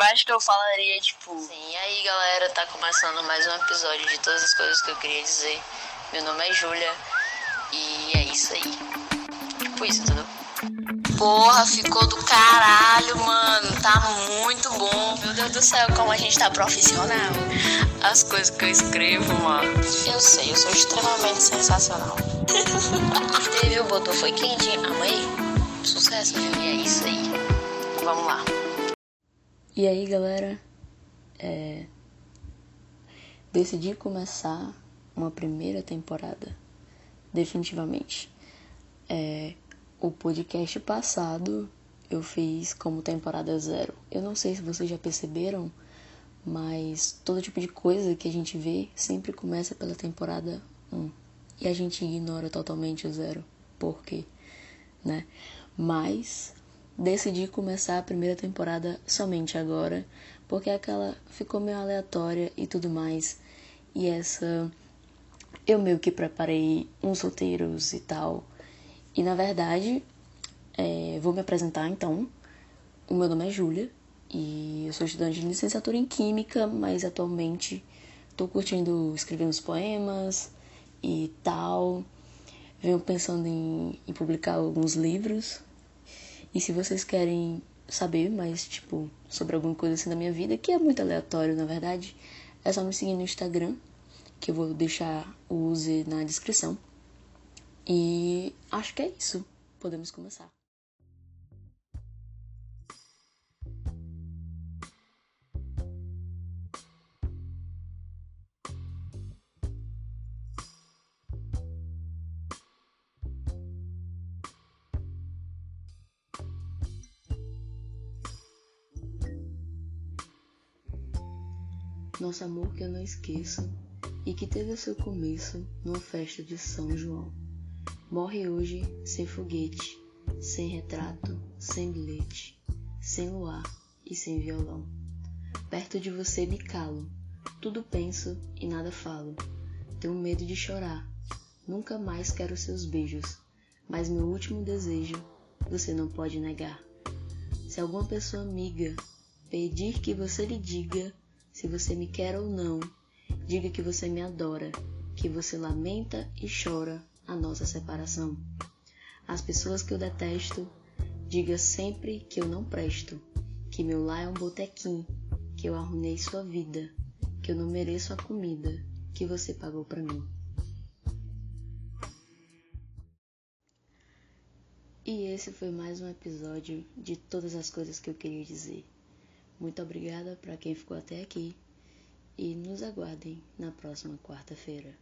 Acho que eu falaria, tipo. Sim, e aí galera, tá começando mais um episódio de todas as coisas que eu queria dizer. Meu nome é Júlia e é isso aí. Tipo isso, entendeu? Porra, ficou do caralho, mano. Tá muito bom. Meu Deus do céu, como a gente tá profissional. As coisas que eu escrevo, mano. Eu sei, eu sou extremamente sensacional. Teve o botou foi quente, amei. Sucesso, viu? E é isso aí. Vamos lá. E aí, galera, é... decidi começar uma primeira temporada, definitivamente. É... O podcast passado eu fiz como temporada zero. Eu não sei se vocês já perceberam, mas todo tipo de coisa que a gente vê sempre começa pela temporada 1. E a gente ignora totalmente o zero. Por quê? Né? Mas decidi começar a primeira temporada somente agora, porque aquela ficou meio aleatória e tudo mais. E essa eu meio que preparei uns roteiros e tal. E na verdade, é, vou me apresentar então. O meu nome é Júlia e eu sou estudante de licenciatura em Química, mas atualmente estou curtindo escrever uns poemas e tal. Venho pensando em, em publicar alguns livros. E se vocês querem saber mais, tipo, sobre alguma coisa assim da minha vida, que é muito aleatório na verdade, é só me seguir no Instagram, que eu vou deixar o use na descrição. E acho que é isso. Podemos começar. Nosso amor que eu não esqueço e que teve seu começo numa festa de São João. Morre hoje sem foguete, sem retrato, sem bilhete, sem luar e sem violão. Perto de você me calo, tudo penso e nada falo. Tenho medo de chorar, nunca mais quero seus beijos, mas meu último desejo você não pode negar. Se alguma pessoa amiga pedir que você lhe diga se você me quer ou não, diga que você me adora, que você lamenta e chora a nossa separação. As pessoas que eu detesto, diga sempre que eu não presto, que meu lar é um botequim, que eu arruinei sua vida, que eu não mereço a comida que você pagou para mim. E esse foi mais um episódio de todas as coisas que eu queria dizer. Muito obrigada para quem ficou até aqui e nos aguardem na próxima quarta-feira.